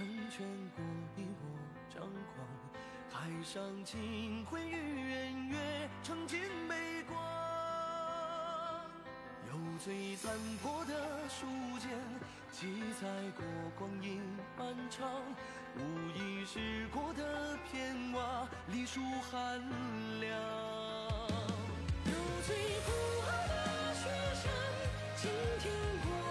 成全过比我张狂，海上清辉与圆月，成金杯光。有最残破的书简，记载过光阴漫长。无意拾过的片瓦，历数寒凉。有最孤傲的雪山，倾听过。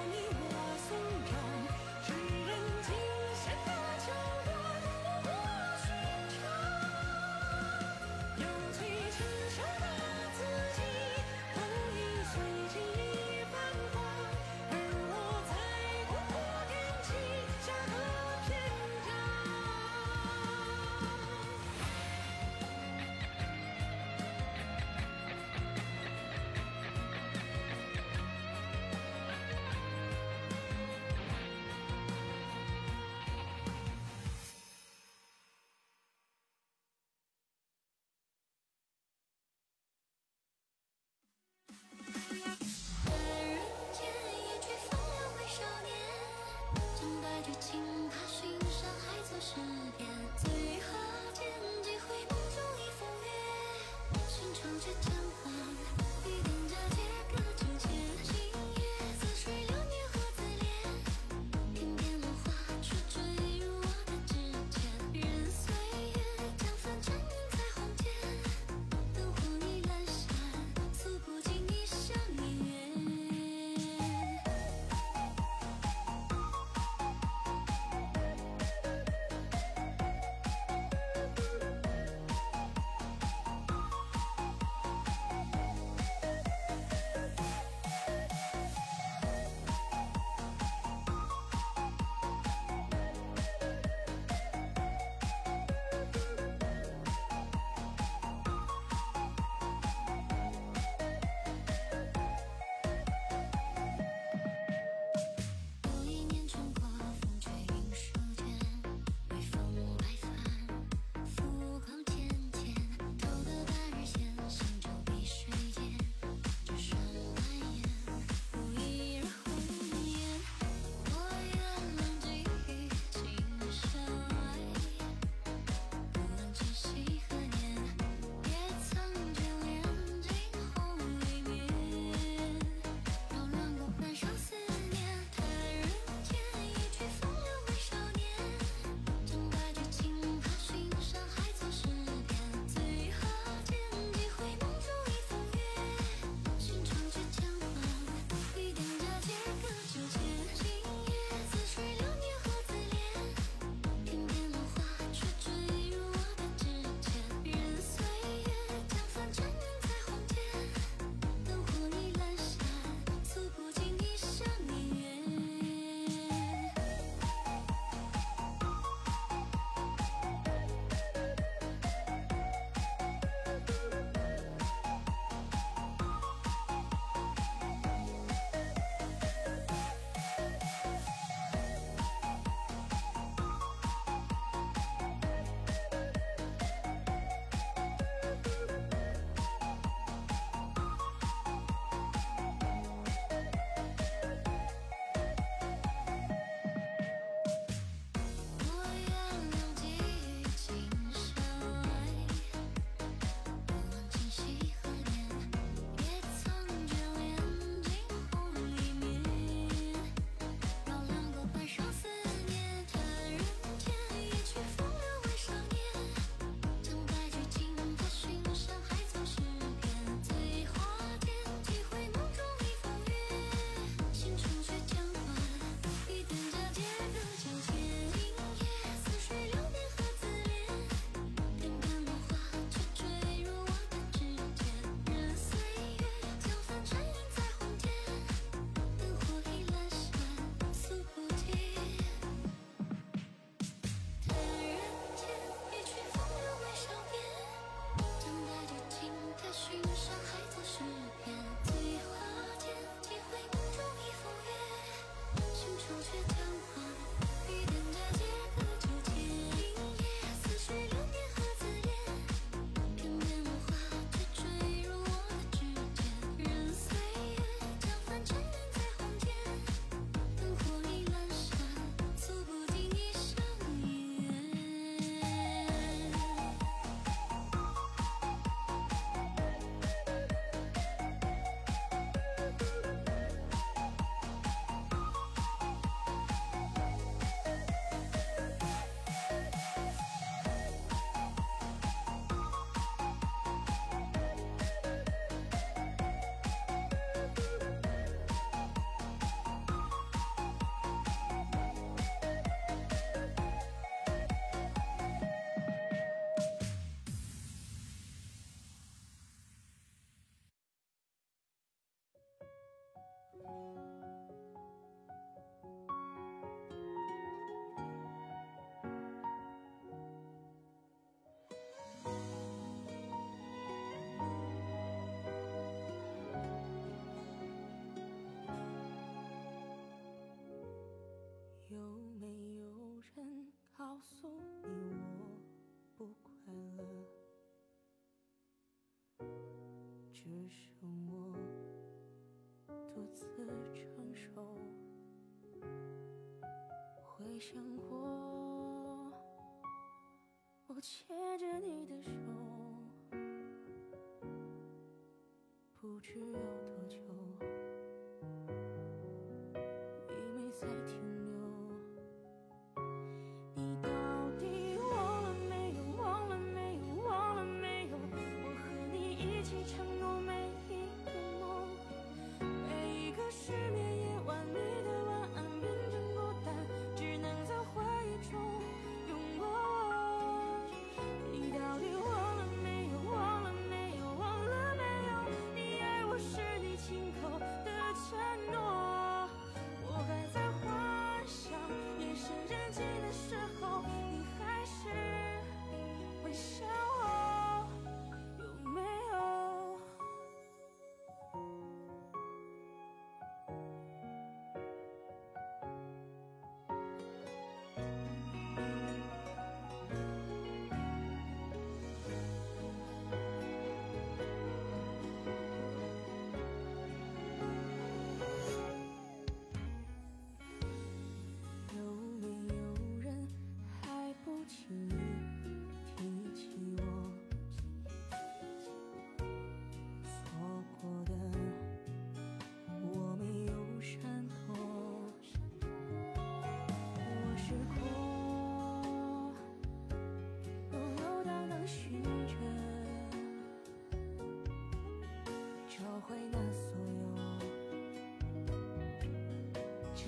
告诉你，我不快乐，只剩我独自承受。回想过，我牵着你的手。不知有多久。你没在听。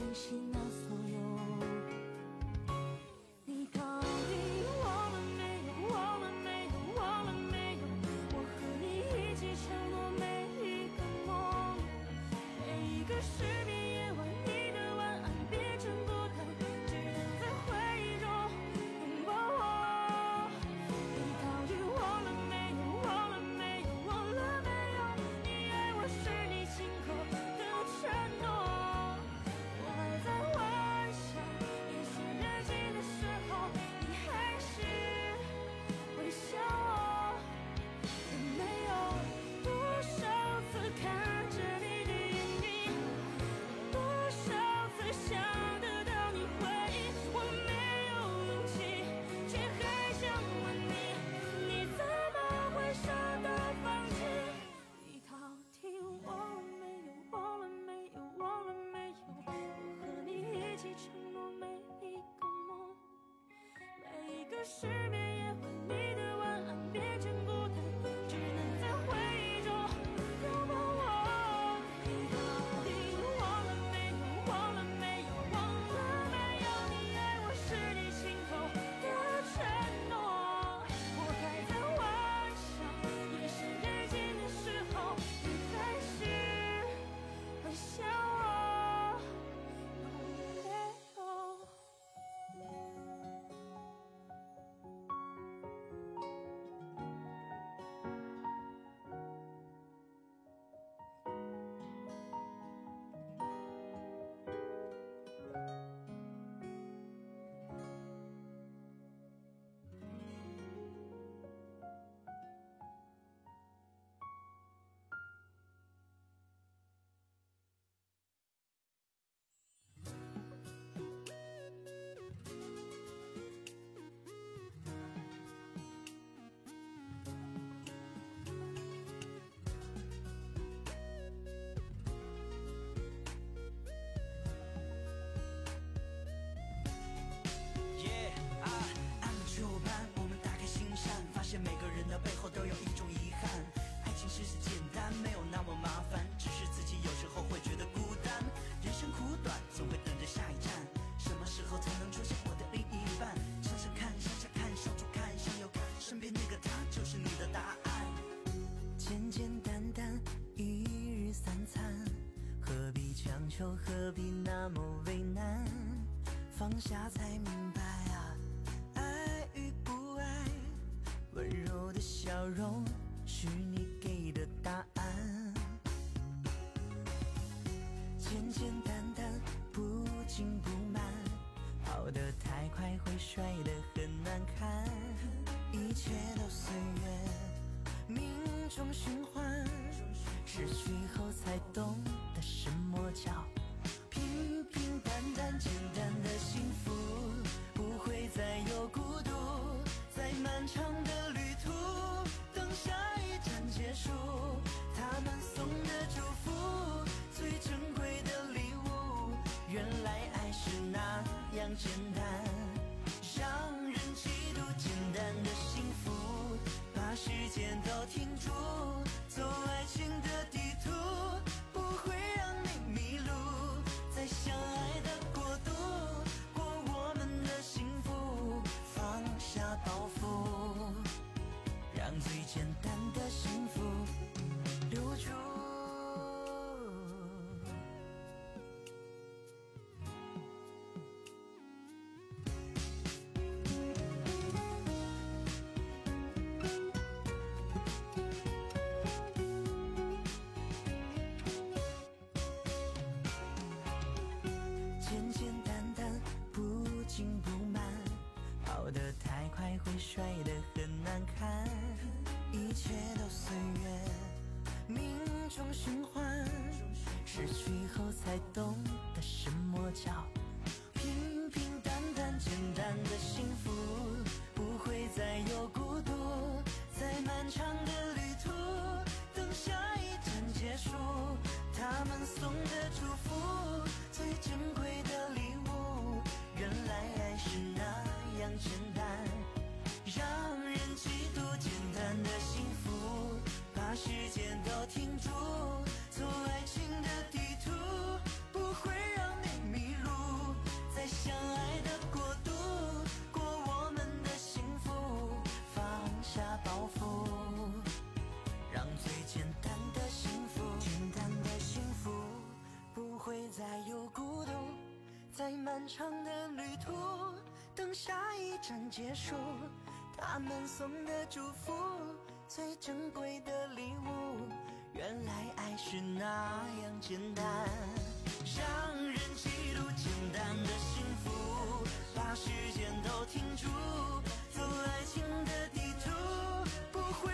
内心。失眠夜求，何必那么为难？放下才明白啊，爱与不爱，温柔的笑容是你给的答案。简简单单，不紧不慢，跑得太快会摔得很难看。一切都随缘，命中循环，失去后才懂摔得很难看。一切都随缘，命中循环，失去后才懂得什么叫漫长的旅途，等下一站结束，他们送的祝福，最珍贵的礼物，原来爱是那样简单，让人嫉妒简单的幸福，把时间都停住，走爱情的地图，不会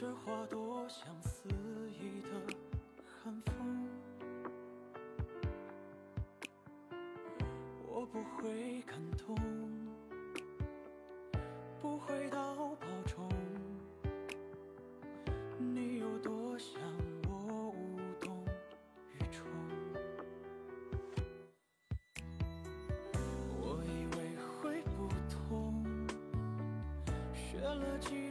这花朵像肆意的寒风，我不会感动，不会到保重，你有多想我无动于衷。我以为会不痛，学了几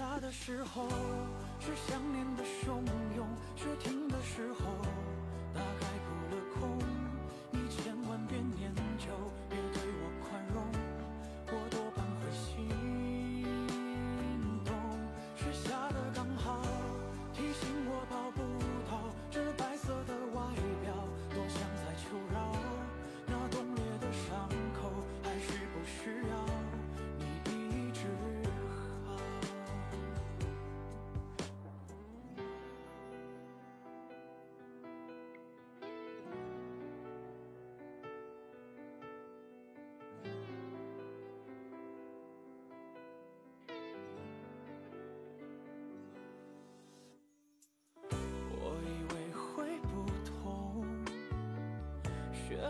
下的时候，是想念的汹涌；雪停的时候，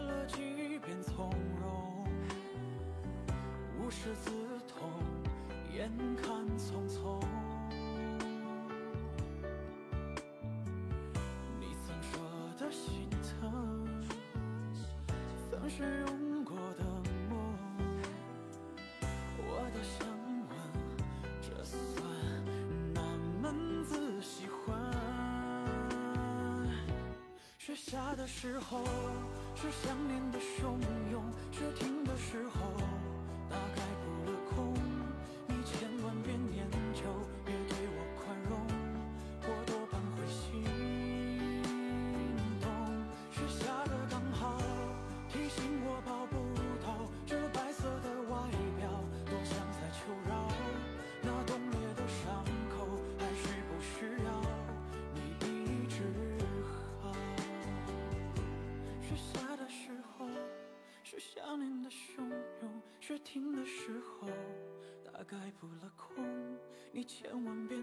了几遍从容，无师自通，眼看匆匆。你曾说的心疼，曾是用过的梦，我多想问，这算哪门子喜欢？雪下的时候，是想念的汹涌；雪停雪停的时候，大概扑了空。你千万别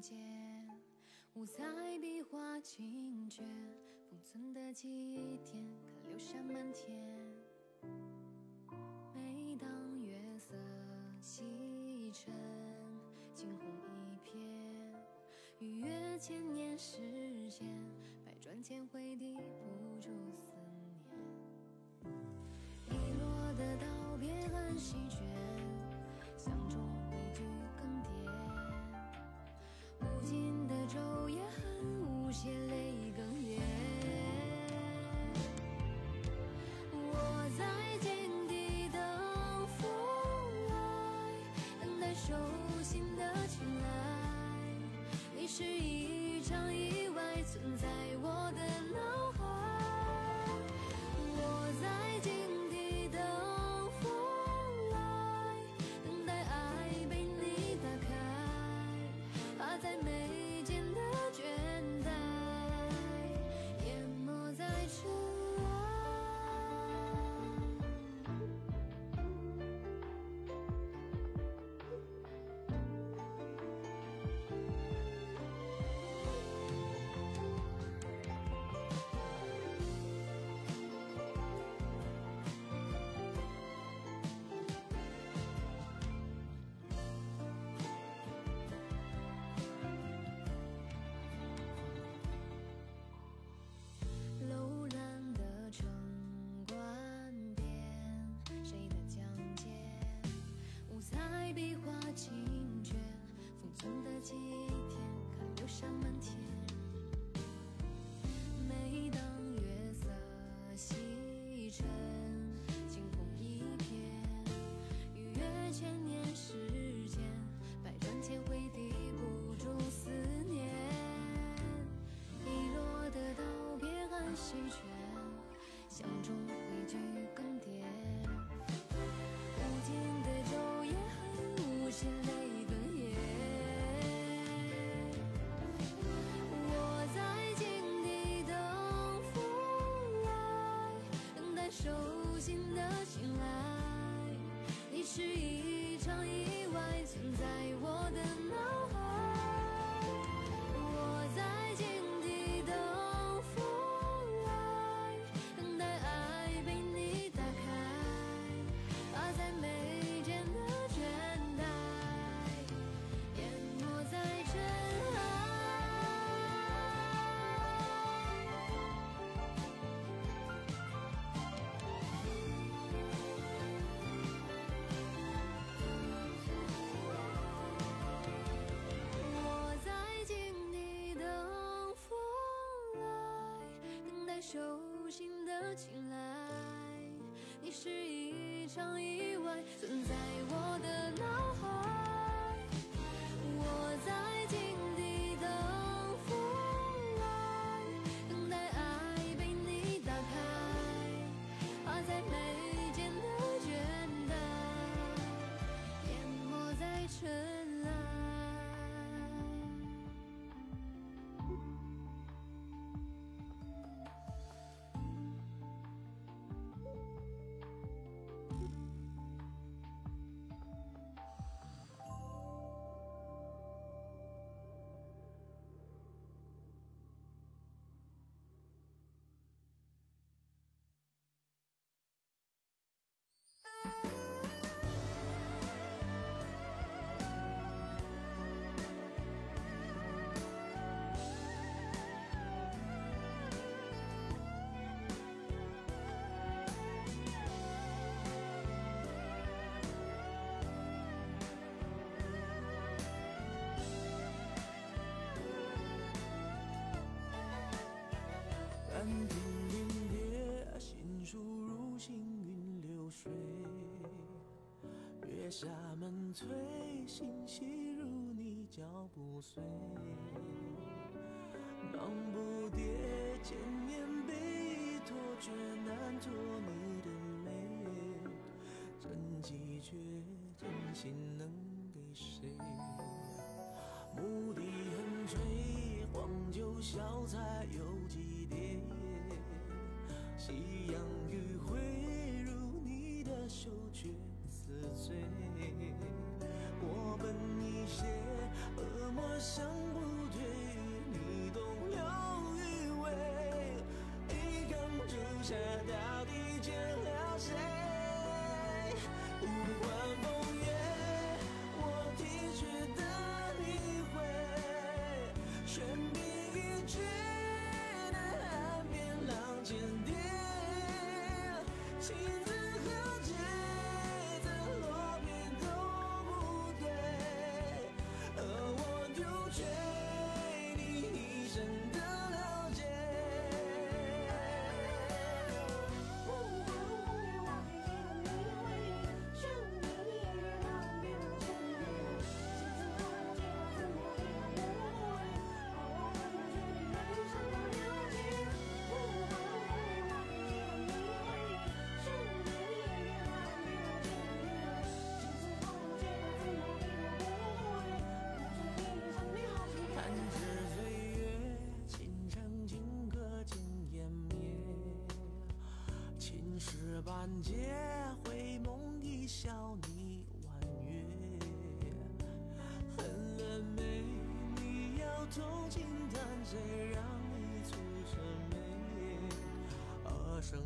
间？五彩笔画惊觉，封存的记忆点，可留下满天。每当月色西沉，惊鸿一瞥，逾越千年时间，百转千回抵不住思念。遗落的道别很席卷，恨，无歇泪席卷相中一句更迭无尽的昼夜。和无限的夜我在静地等风来等待手心的醒来。你是一场意外存在上一。下门催心细如你脚步碎忙不迭千年碑易却难脱你的美真迹绝真心能给谁？牧笛横吹黄酒小菜又几碟夕阳余晖如你的手怯自醉。我本一介恶魔相。残阶回眸一笑，你婉约。恨了没？你要偷情，但谁让你蹙着眉？而生。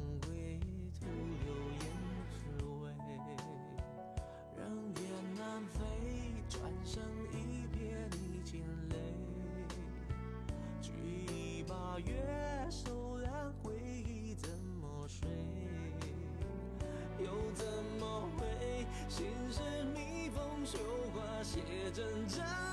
真正。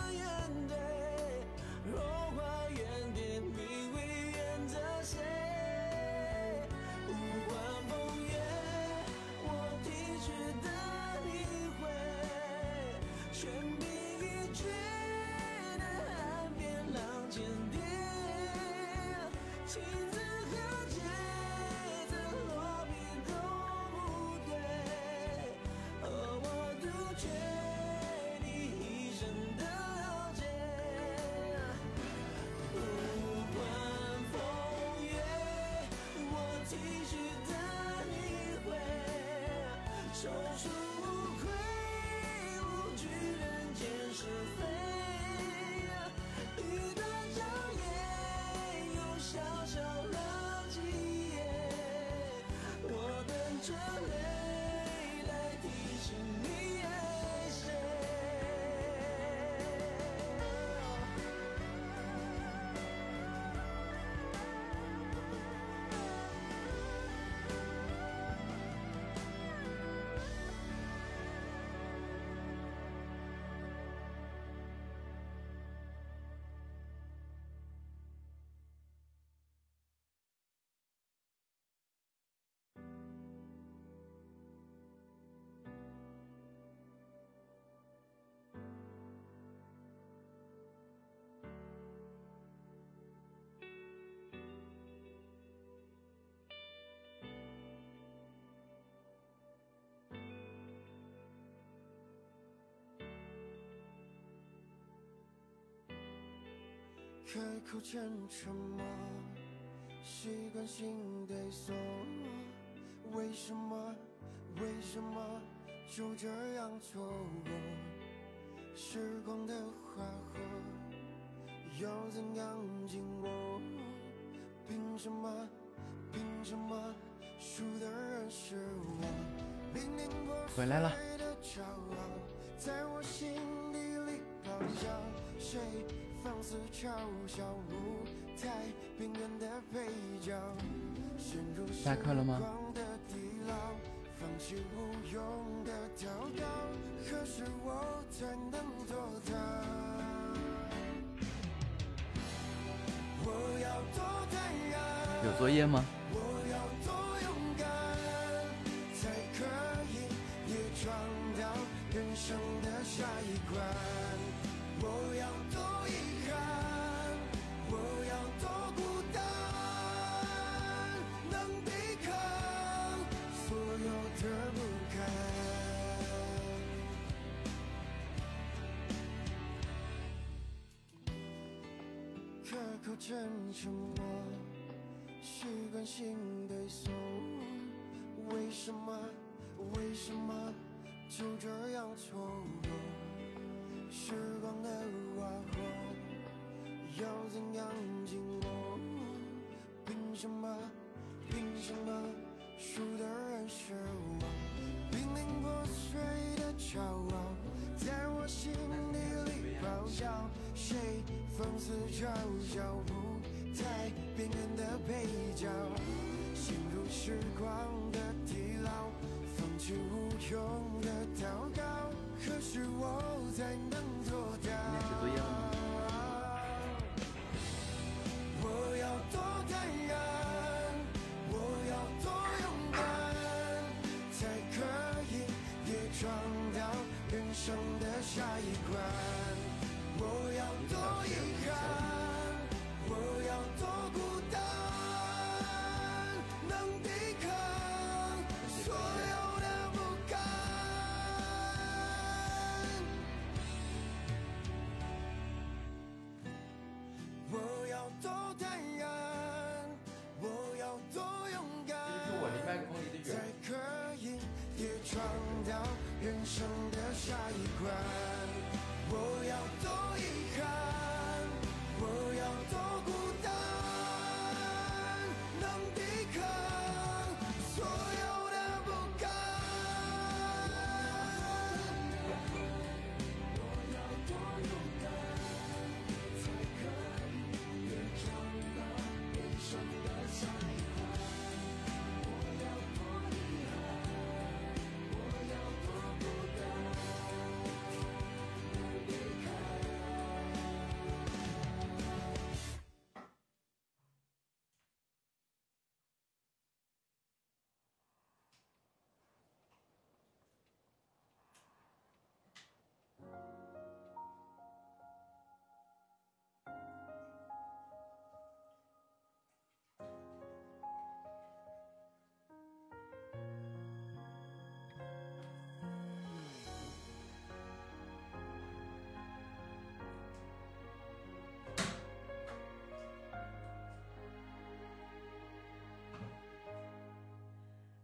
手书无愧无惧人间是非雨打蕉叶又潇潇了几夜我等着开口前沉默，习惯性对锁。为什么？为什么就这样错过？时光的花火要怎样经过？凭什么？凭什么输的人是我？明明破碎回来了的骄傲，在我心底里咆哮。谁放肆嘲笑舞台边缘的配角？陷入下课了吗光的地牢，放弃无用的祷告，何时我才能做到？我要多坦然。有作业吗？我要多勇敢，才可以到人生的下一关。我要多遗憾，我要多孤单，能抵抗所有的不堪。开口前沉默。习惯性对锁，为什么？为什么就这样错过？时光的花火要怎样经过？凭什么？凭什么输的人是我？濒临破碎的骄傲，在我心底里咆哮。谁放肆嘲笑舞台边缘的配角？陷入时光的地牢，放弃无用的祷告，可是我才能做到？我要多坦然，我要多勇敢，才可以也闯到人生的下一关。我要多勇敢，的下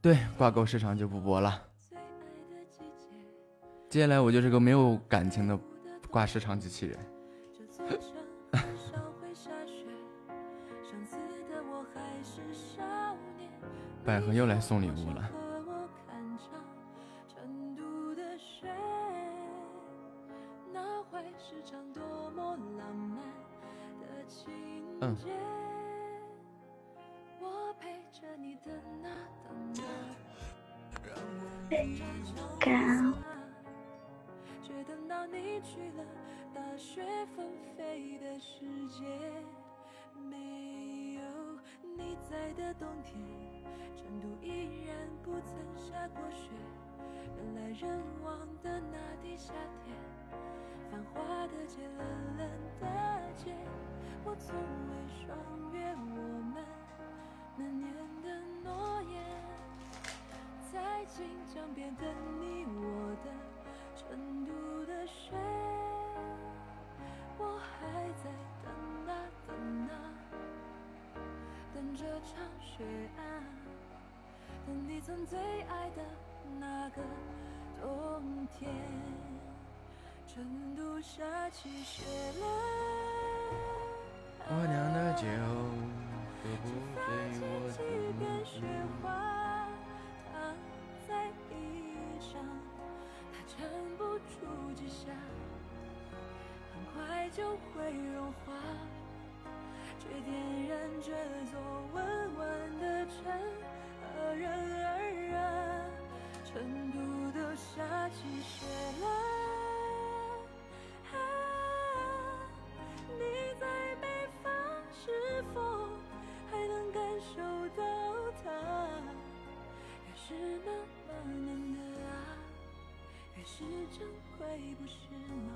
对，挂钩时长就不播了。接下来我就是个没有感情的挂时长机器人。百合又来送礼物了。之下，很快就会融化，却点燃这座温婉的城，和人儿然，成都都下起雪了。你不是吗？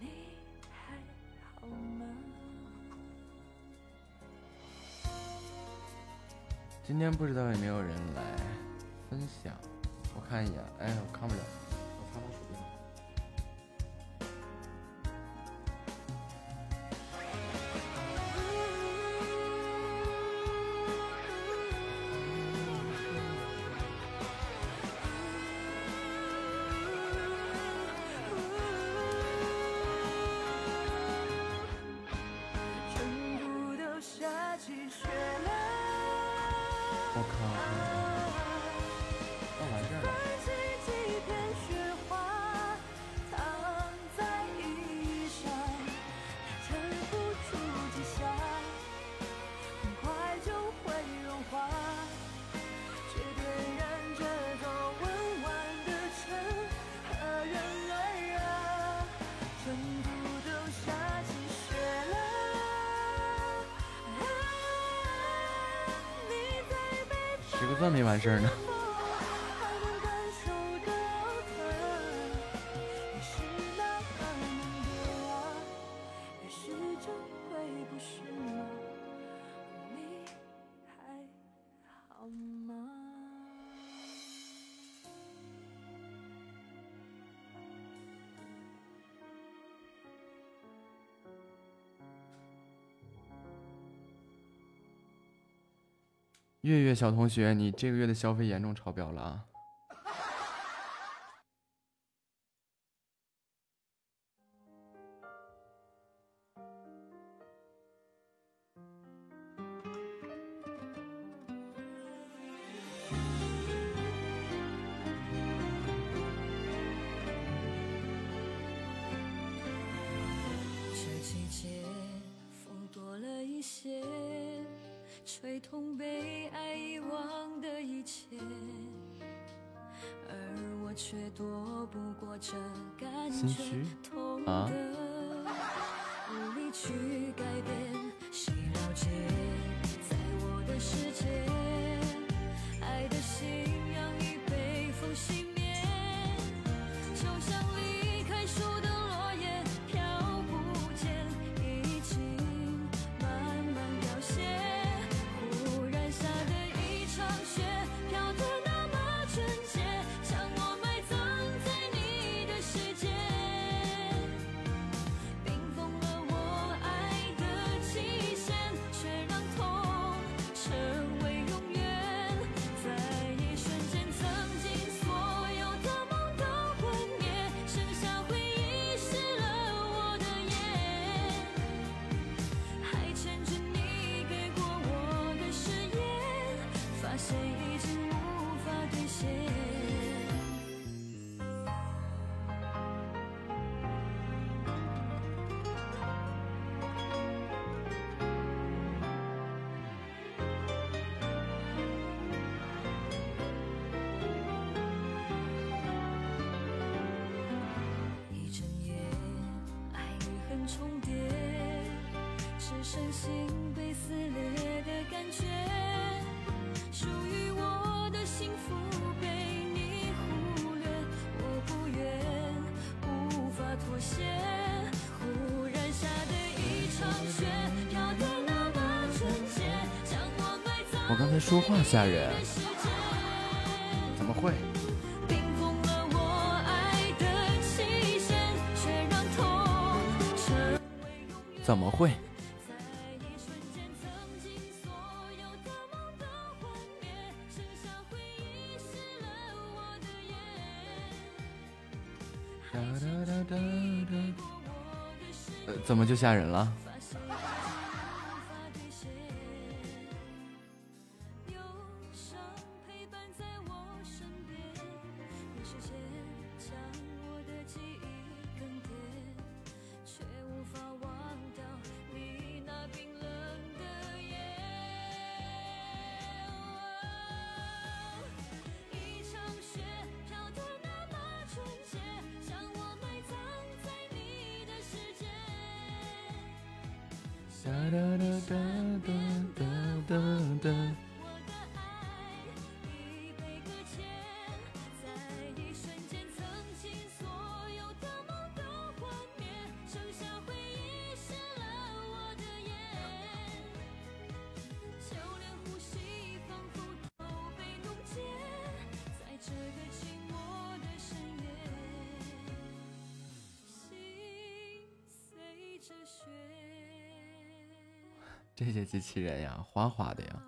你还好吗？今天不知道有没有人来分享，我看一眼，哎，我看不了。adjourn. 月月小同学你这个月的消费严重超标了啊。伤心被撕裂的感觉，属于我的幸福被你忽略。我不愿无法妥协，忽然下的一场雪飘得那么纯洁，将我埋葬。我刚才说话吓人。吓人了？这些机器人呀，哗哗的呀。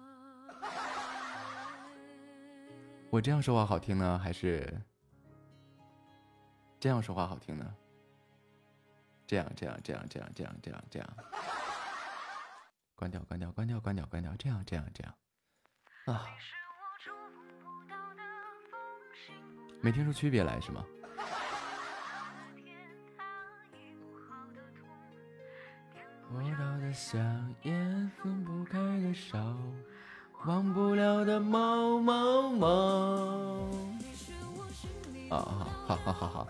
我这样说话好听呢，还是这样说话好听呢？这样这样这样这样这样这样这样。关掉关掉关掉关掉关掉，这样这样这样。啊，没听出区别来是吗？我到的香烟，分不开的手，忘不了的某某某。啊啊，好好好好，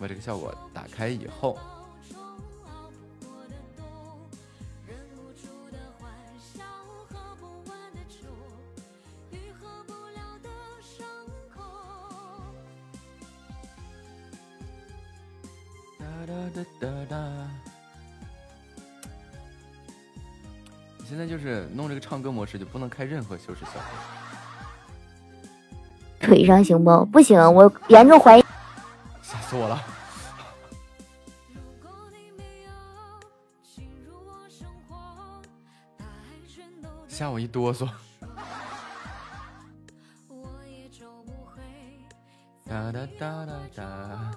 把这个效果打开以后，这就不能开任何修饰效果。腿上行不？不行，我严重怀疑。吓死我了！吓我一哆嗦。哒哒哒哒哒。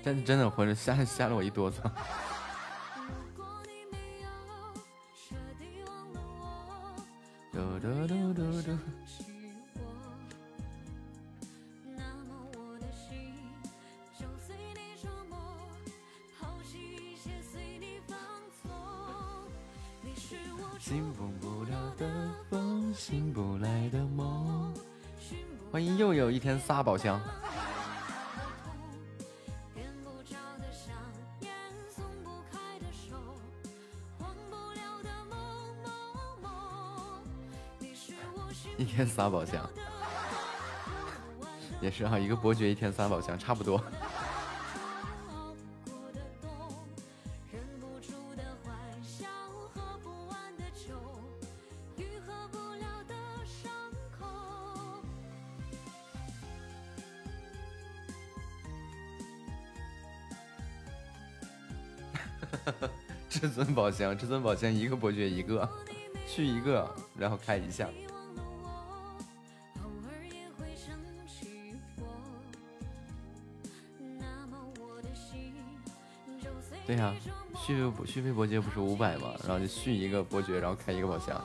真真的浑身吓吓了我一哆嗦。八宝箱，一天仨宝箱，也是啊，一个伯爵一天仨宝箱，差不多。尊宝箱，至尊宝箱一个伯爵一个，去一个，然后开一下。对呀、续费续费伯爵不是五百吗？然后就续一个伯爵，然后开一个宝箱。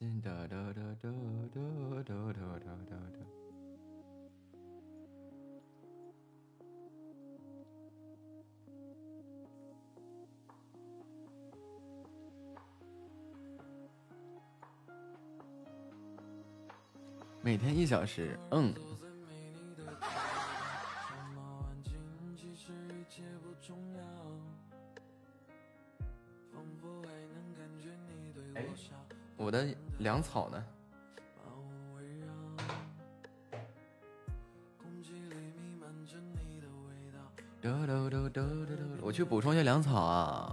哒哒哒哒哒哒哒哒哒哒。每天一小时，嗯。草呢？我去补充一下粮草啊。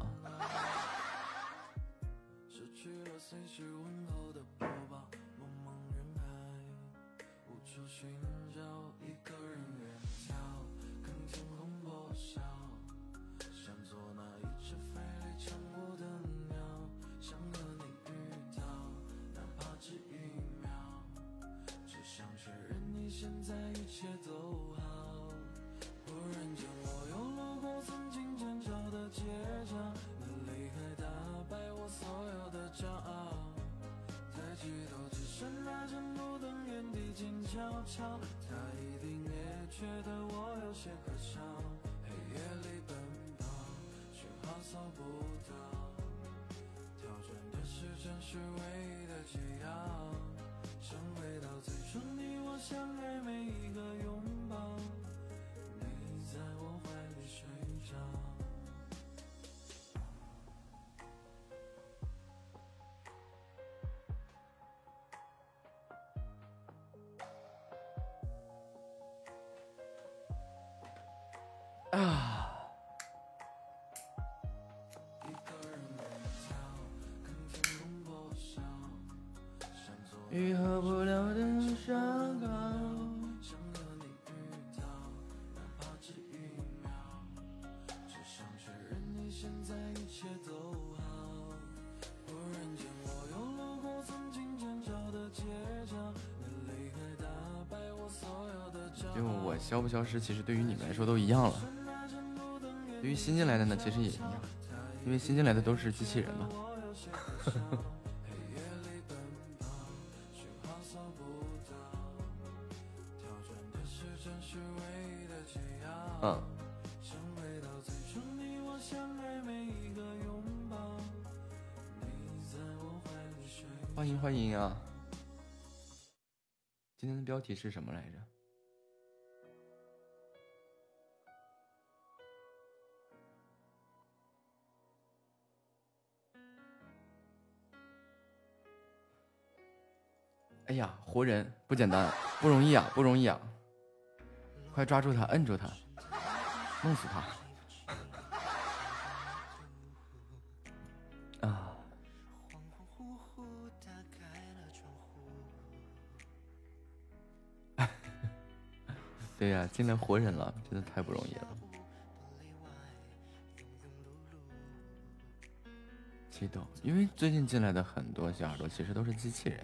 消不消失，其实对于你们来说都一样了。对于新进来的呢，其实也一样，因为新进来的都是机器人嘛。嗯。欢迎欢迎啊！今天的标题是什么来着？简单，不容易啊，不容易啊！快抓住他，摁住他，弄死他！啊！对呀，进来活人了，真的太不容易了。激动，因为最近进来的很多小耳朵其实都是机器人。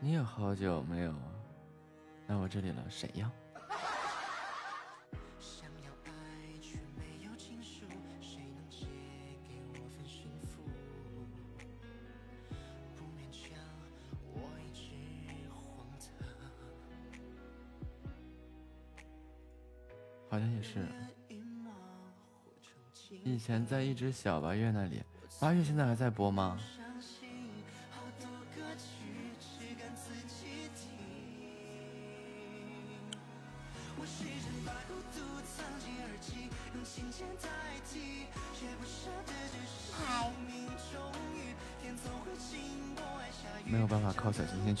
你也好久没有来我这里了，谁呀？好像也是。以前在一只小八月那里，八月现在还在播吗？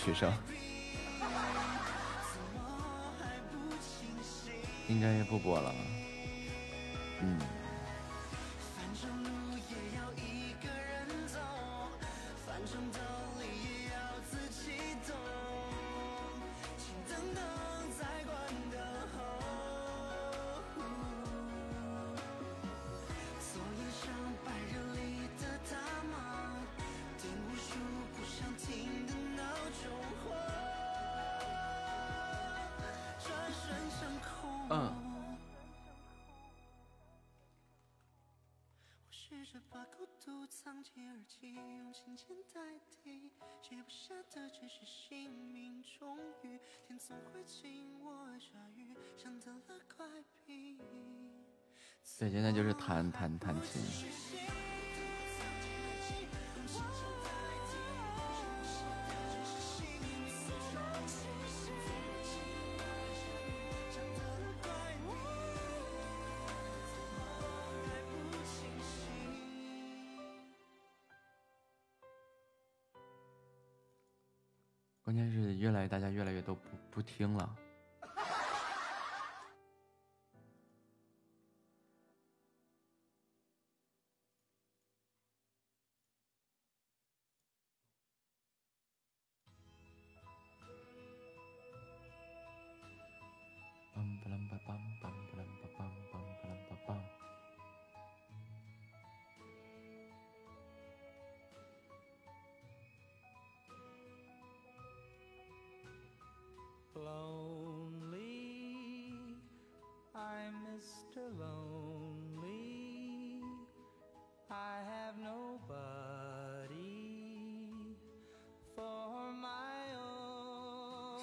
学生，应该也不播了。嗯。对，现在就是弹弹弹琴。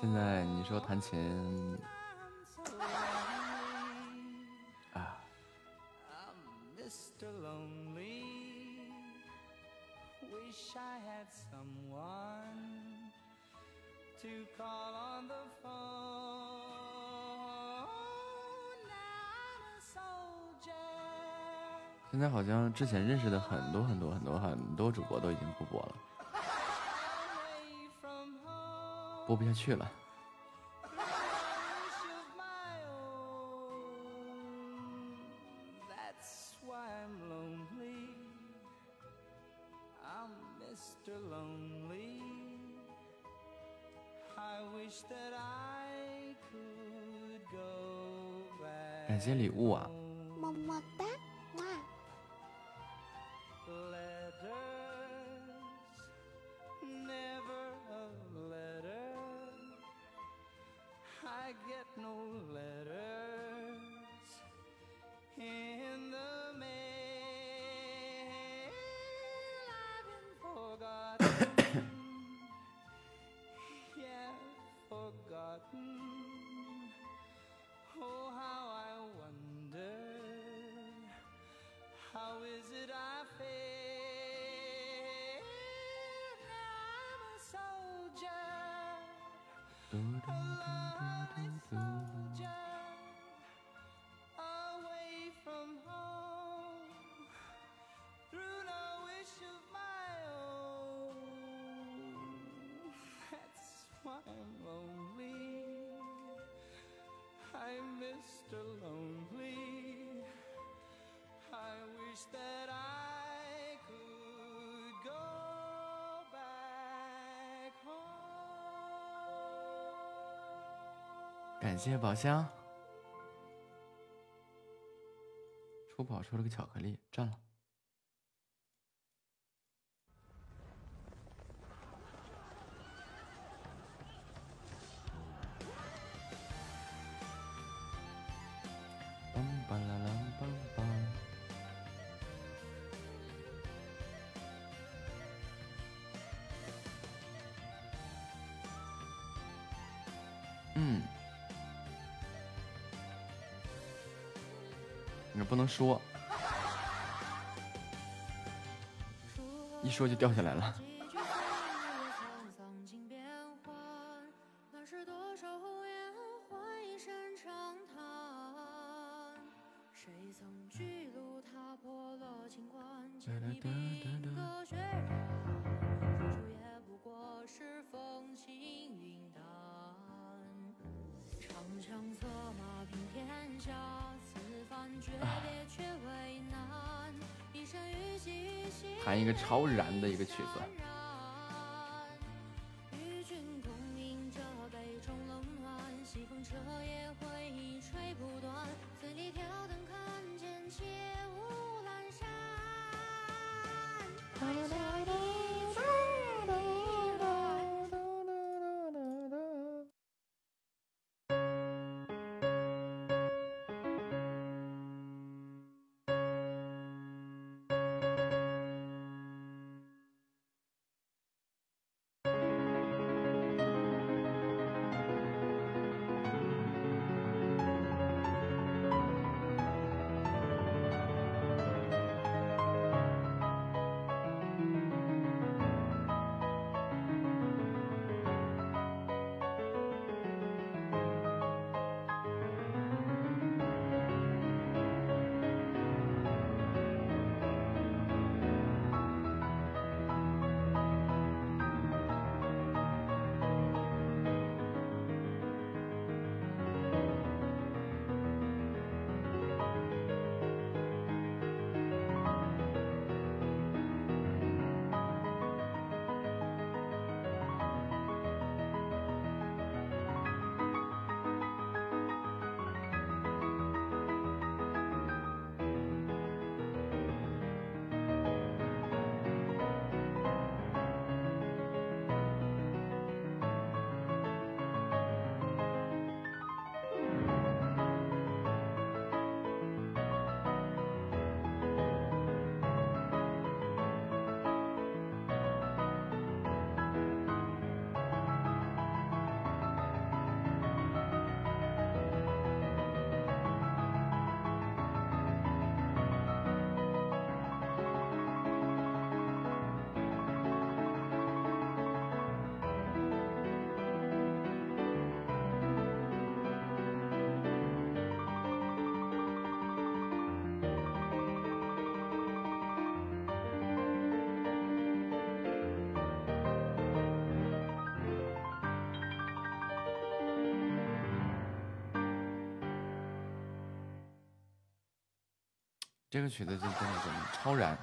现在你说弹琴啊？现在好像之前认识的很多很多很多很多主播都已经不播了。播不下去了。alive. 感谢宝箱，出宝出了个巧克力，占了。不能说，一说就掉下来了。曲子。这个曲子就真的就超燃，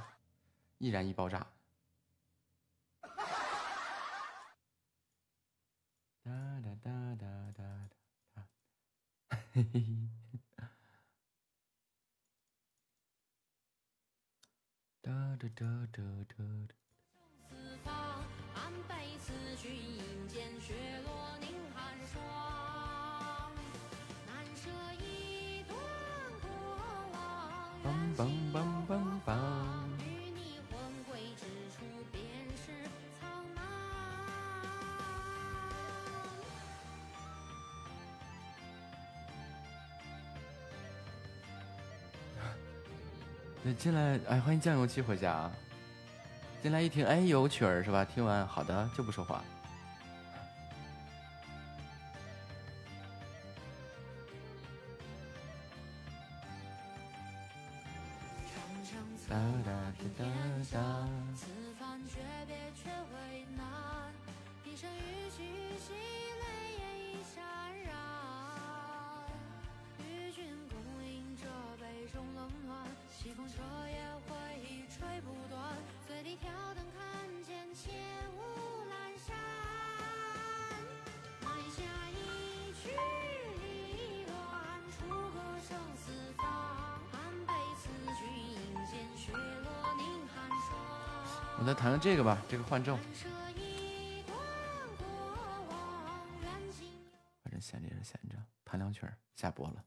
易燃易爆炸。哒哒哒哒哒哒，哒嘿嘿，哒哒哒哒哒。棒棒棒棒，与你魂归之处便是进来。哎，欢迎酱油鸡回家啊，进来一听，哎，有曲儿是吧？听完好的就不说话。这个吧这个换正反正闲着也是闲着弹两曲儿下播了。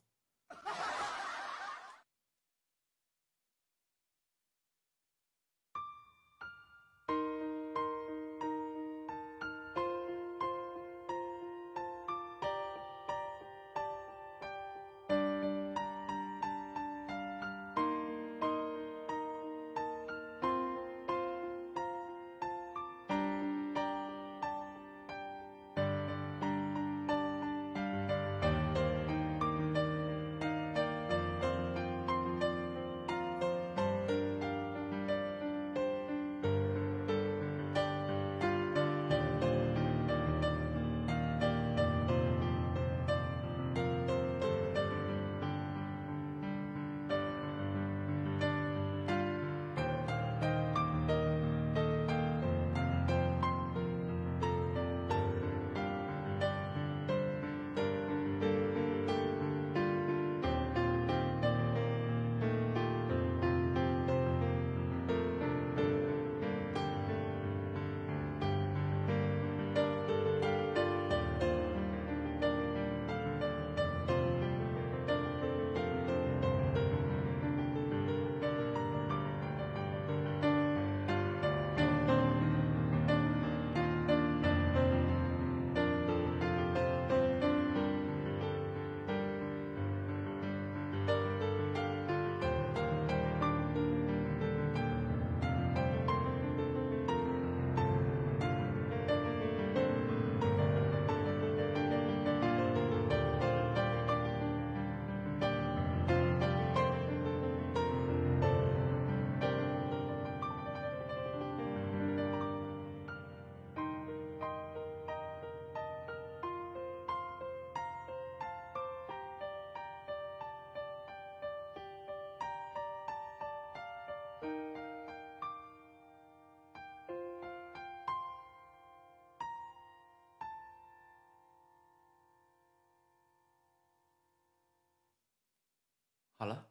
好了，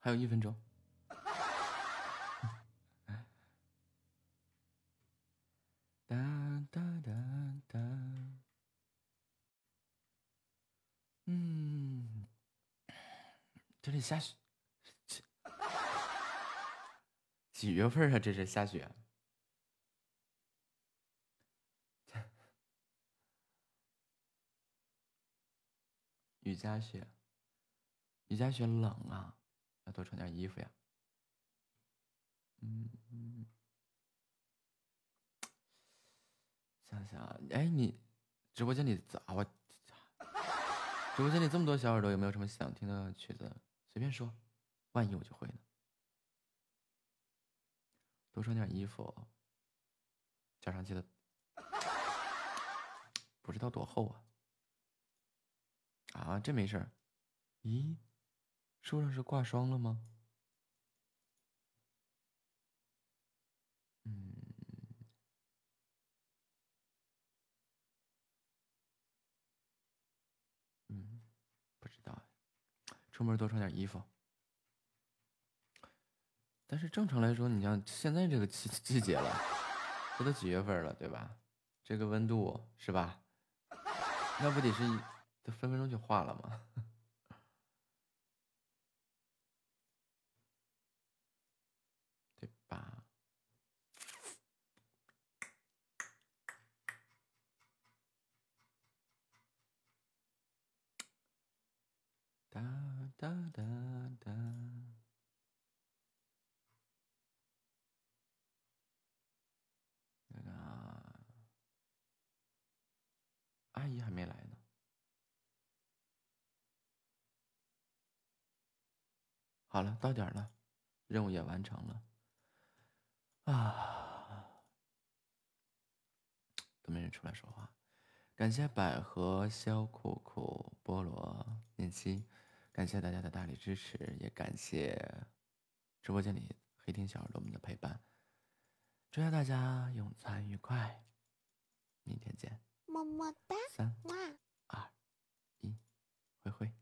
还有一分钟。哒哒哒哒。嗯，这里下雪，几月份啊？这是下雪。雨夹雪，雨夹雪冷啊，要多穿点衣服呀。嗯嗯，想想，哎，你直播间里咋我？直播间里这么多小耳朵，有没有什么想听的曲子？随便说，万一我就会呢。多穿点衣服，脚上记得不知道多厚啊。啊，这没事。咦，树上是挂霜了吗？嗯，嗯，不知道。出门多穿点衣服。但是正常来说，你像现在这个季季节了，这都几月份了，对吧？这个温度是吧？那不得是？都分分钟就化了吗？哒哒哒哒。那个阿姨还没来呢。好了，到点了，任务也完成了，啊，都没人出来说话。感谢百合、肖酷酷、菠萝、念七，感谢大家的大力支持也感谢直播间里黑天小耳朵们的陪伴。祝愿大家用餐愉快明天见。么么哒三二一灰灰。